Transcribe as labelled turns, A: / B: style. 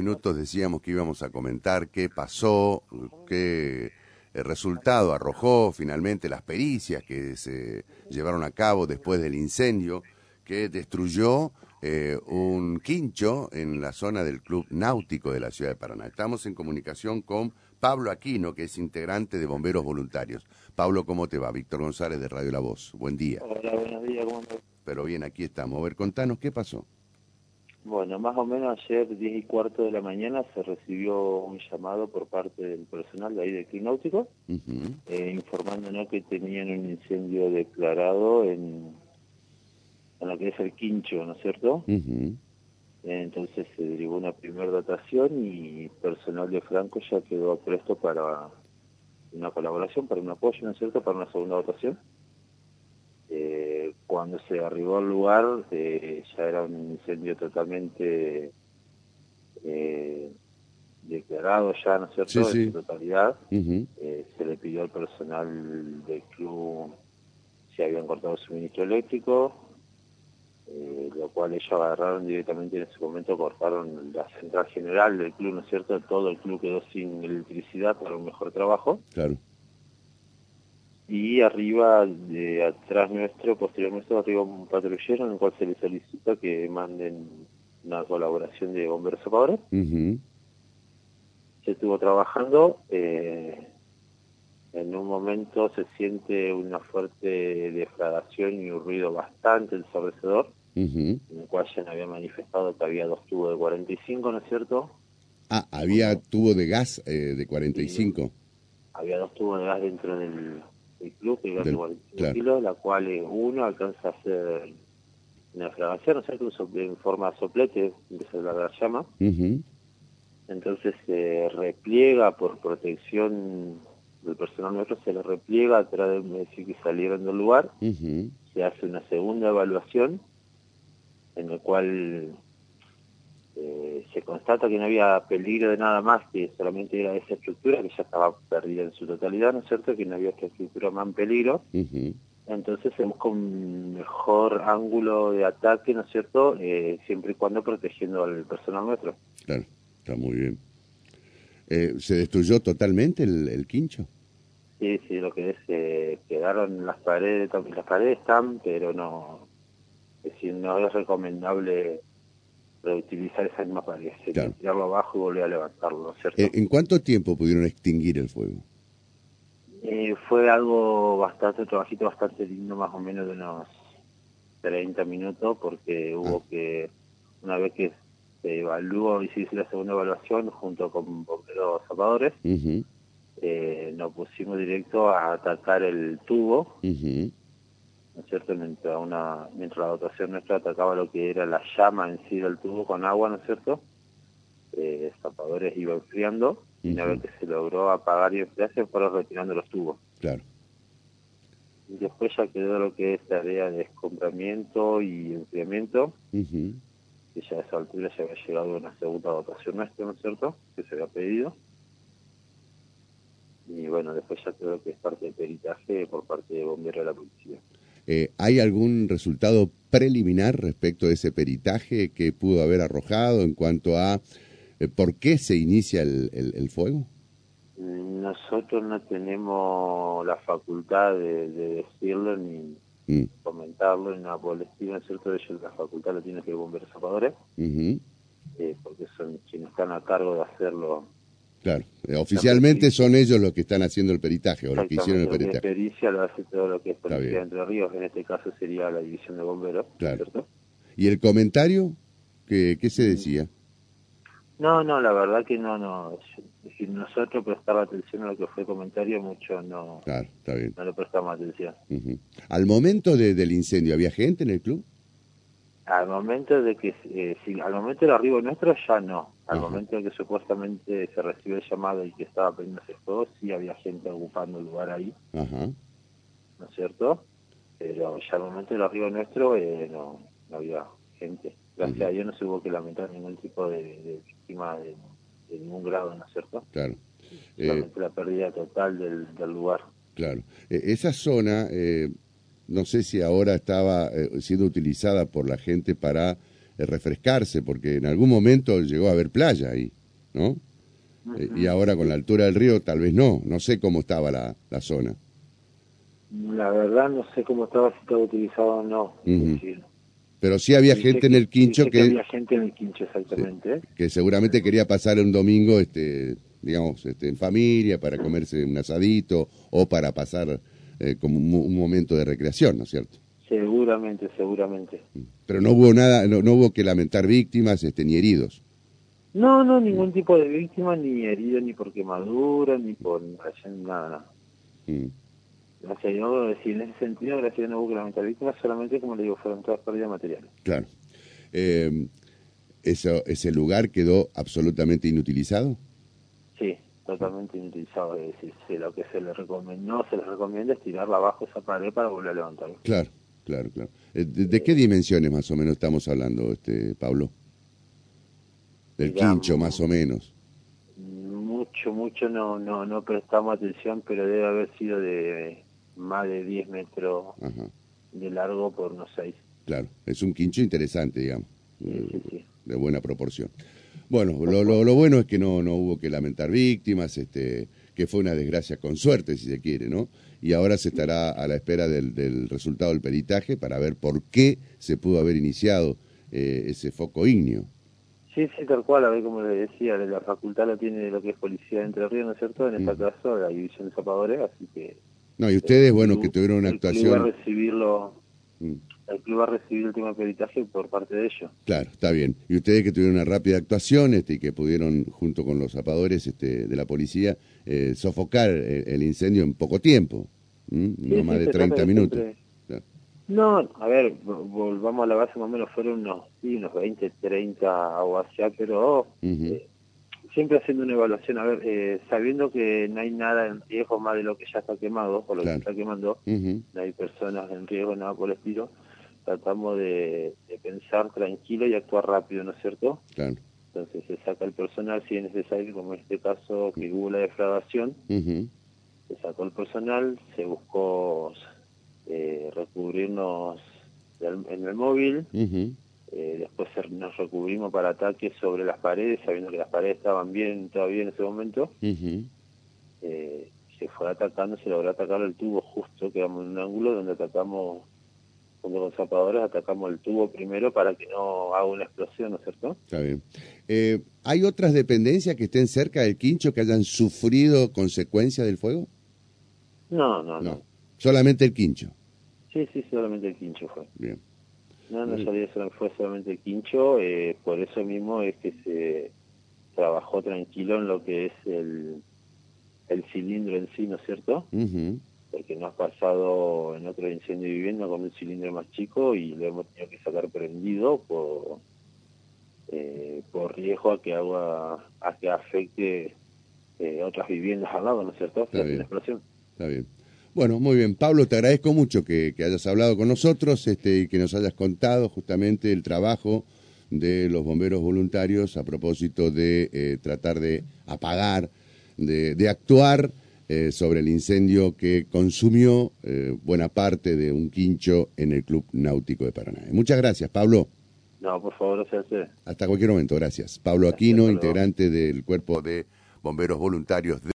A: minutos decíamos que íbamos a comentar qué pasó, qué eh, resultado arrojó finalmente las pericias que se llevaron a cabo después del incendio que destruyó eh, un quincho en la zona del Club Náutico de la ciudad de Paraná. Estamos en comunicación con Pablo Aquino, que es integrante de Bomberos Voluntarios. Pablo, ¿cómo te va? Víctor González de Radio La Voz. Buen día.
B: Hola, buenos días, ¿cómo?
A: Pero bien, aquí estamos. A ver, contanos, ¿qué pasó?
B: Bueno, más o menos ayer, 10 y cuarto de la mañana, se recibió un llamado por parte del personal de ahí del Club Náutico, eh, informándonos que tenían un incendio declarado en, en lo que es el quincho, ¿no es cierto? Entonces se derivó una primera dotación y personal de Franco ya quedó presto para una colaboración, para un apoyo, ¿no es cierto?, para una segunda dotación. Eh, cuando se arribó al lugar eh, ya era un incendio totalmente eh, declarado ya, ¿no es cierto?, en su totalidad. se le pidió al personal del club si habían cortado el suministro eléctrico, eh, lo cual ellos agarraron directamente en ese momento, cortaron la central general del club, ¿no es cierto? Todo el club quedó sin electricidad para un mejor trabajo.
A: Claro.
B: Y arriba, de atrás nuestro, posterior nuestro, arriba un patrullero en el cual se le solicita que manden una colaboración de bomberos zapadores. Se estuvo trabajando. Eh, en un momento se siente una fuerte defragación y un ruido bastante ensordecedor en el cual ya había manifestado que había dos tubos de 45, ¿no es cierto?
A: Ah, había tubo de gas eh, de 45.
B: había dos tubos de gas dentro del, club, que de 45 kilos, la cual uno alcanza a hacer una fragación, ¿no es cierto? En forma de soplete, empieza a la llama. Entonces se repliega por protección del personal nuestro, se le repliega atrás de decir que salieron del lugar, se hace una segunda evaluación en el cual eh, se constata que no había peligro de nada más que solamente era esa estructura que ya estaba perdida en su totalidad, ¿no es cierto? Que no había esta estructura más en peligro. Entonces se busca un mejor ángulo de ataque, ¿no es cierto? Eh, siempre y cuando protegiendo al personal nuestro.
A: Claro, está muy bien. Eh, ¿Se destruyó totalmente el, quincho?
B: Sí, sí, lo que es, quedaron las paredes, las paredes están, pero no, es decir, no es recomendable reutilizar esa misma pared, tirarlo abajo y volver a levantarlo, ¿cierto?
A: ¿En cuánto tiempo pudieron extinguir el fuego?
B: Eh, fue algo bastante, trabajito bastante lindo, más o menos de unos 30 minutos, porque hubo ah. que, una vez que se evaluó y se hizo la segunda evaluación junto con bomberos zapadores, eh, nos pusimos directo a atacar el tubo, ¿no es cierto? Mientras, una, mientras la dotación nuestra atacaba lo que era la llama en sí del tubo con agua, ¿no es cierto? Eh, zapadores iba enfriando y una vez que se logró apagar y enfriar se fueron retirando los tubos.
A: Claro.
B: Y después ya quedó lo que es tarea de escombramiento y enfriamiento, y ya a esa altura ya había llegado una segunda dotación nuestra, ¿no es cierto? Que se había pedido. Y bueno, después ya creo que es parte del peritaje por parte de bomberos de la policía.
A: Eh, ¿Hay algún resultado preliminar respecto a ese peritaje que pudo haber arrojado en cuanto a eh, por qué se inicia el, fuego?
B: Nosotros no tenemos la facultad de, decirlo ni mm. comentarlo ni nada por el estilo, cierto? Ellos la facultad la tienen que bomberos zapadores, eh, porque son quienes están a cargo de hacerlo
A: Claro, eh, oficialmente son ellos los que están haciendo el peritaje o los que hicieron el peritaje. La
B: pericia lo hace todo lo que es Policía de Entre Ríos, en este caso sería la División de Bomberos,
A: claro. ¿Y el comentario? ¿Qué, ¿Qué, se decía?
B: No, no, la verdad que no, no. Si nosotros prestamos atención a lo que fue el comentario, mucho no,
A: claro, está bien.
B: no le prestamos atención.
A: ¿Al momento de, del incendio había gente en el club?
B: Al momento de que, eh, al momento del arribo nuestro ya no. Al momento de que supuestamente se recibió el llamado y que estaba prendiéndose todo, sí había gente ocupando el lugar ahí. ¿No es cierto? Pero ya al momento del arribo nuestro eh, no, no había gente. Gracias a Dios no se hubo que lamentar ningún tipo de, víctima de, ningún grado, ¿no es cierto?
A: Claro.
B: Solamente eh, la pérdida total del, del lugar.
A: Claro. esa zona no sé si ahora estaba eh, siendo utilizada por la gente para refrescarse, porque en algún momento llegó a haber playa ahí, ¿no? Eh, y ahora con la altura del río tal vez no, no sé cómo estaba la, la zona.
B: La verdad no sé cómo estaba, si estaba utilizado o no.
A: Pero sí había gente en el quincho que,
B: Había gente en el quincho, exactamente.
A: que seguramente quería pasar un domingo, este, digamos, este, en familia, para comerse un asadito o para pasar eh, como un, momento de recreación, ¿no es cierto?
B: Seguramente, seguramente.
A: Pero no hubo nada, no, no hubo que lamentar víctimas este, ni heridos.
B: No, no, ningún tipo de víctima, ni herido, ni por quemadura, ni por nada, nada. Mm. Gracias a Dios, en ese sentido, gracias a Dios no hubo que lamentar víctimas, solamente, como le digo, fueron todas pérdidas materiales.
A: Claro. Eh, eso, ¿Ese lugar quedó absolutamente inutilizado?
B: Sí, totalmente inutilizado. Es decir, lo que se le recomienda, no se les recomienda es tirarla abajo esa pared para volver a levantarlo.
A: Claro, claro, claro. Eh, ¿De, qué dimensiones más o menos estamos hablando, este Pablo? Del quincho, más o menos.
B: Mucho, mucho no, no, no prestamos atención, pero debe haber sido de más de 10 metros de largo por unos 6.
A: Claro, es un quincho interesante, digamos, de buena proporción. Bueno, lo, lo, bueno es que no, no hubo que lamentar víctimas, este, que fue una desgracia con suerte, si se quiere, ¿no? Y ahora se estará a la espera del, del resultado del peritaje para ver por qué se pudo haber iniciado eh, ese foco ígneo.
B: Sí, sí, tal cual, a ver, como le decía, la facultad la tiene lo que es Policía de Entre Ríos, ¿no es cierto? En este caso, la División de Zapadores, así que
A: no, y ustedes, bueno, que tuvieron una actuación...
B: A recibirlo, mm. El club va a recibir el de peritaje por parte de ellos.
A: Claro, está bien. Y ustedes que tuvieron una rápida actuación este, y que pudieron, junto con los zapadores este, de la policía, eh, sofocar el, incendio en poco tiempo, no más de 30 minutos.
B: No, a ver, volvamos a la base, más o menos fueron unos, sí, unos 20, 30 o hacia, pero siempre haciendo una evaluación, a ver, eh, sabiendo que no hay nada en riesgo más de lo que ya está quemado, o lo que está quemando, no hay personas en riesgo, nada por el estilo, tratamos de, pensar tranquilo y actuar rápido, ¿no es cierto?
A: Claro.
B: Entonces se saca el personal si es necesario, como en este caso que hubo la defraudación, se sacó el personal, se buscó eh, recubrirnos en el móvil, eh, después nos recubrimos para ataques sobre las paredes, sabiendo que las paredes estaban bien todavía en ese momento. eh, se fue atacando, se logró atacar el tubo justo, quedamos en un ángulo donde atacamos, con los zapadores, atacamos el tubo primero para que no haga una explosión, ¿no es cierto?
A: Está bien. Eh, ¿Hay otras dependencias que estén cerca del quincho que hayan sufrido consecuencias del fuego?
B: No, no, no.
A: Solamente el quincho.
B: Sí, sí, solamente el quincho fue.
A: Bien.
B: No, no sabía, fue solamente el quincho, eh, por eso mismo es que se trabajó tranquilo en lo que es el, el cilindro en sí, ¿no es cierto? Porque no ha pasado en otro incendio de vivienda con un cilindro más chico y lo hemos tenido que sacar prendido por, eh, por riesgo a que agua a que afecte eh, otras viviendas al lado, ¿no es cierto?
A: Está bien. explosión. Está bien. Bueno, muy bien. Pablo, te agradezco mucho que, hayas hablado con nosotros este, y que nos hayas contado justamente el trabajo de los bomberos voluntarios a propósito de eh, tratar de apagar, de, actuar eh, sobre el incendio que consumió eh, buena parte de un quincho en el Club Náutico de Paraná. Muchas gracias, Pablo.
B: No, por favor, gracias
A: Hasta cualquier momento, gracias. Pablo Aquino, integrante del Cuerpo de Bomberos Voluntarios. De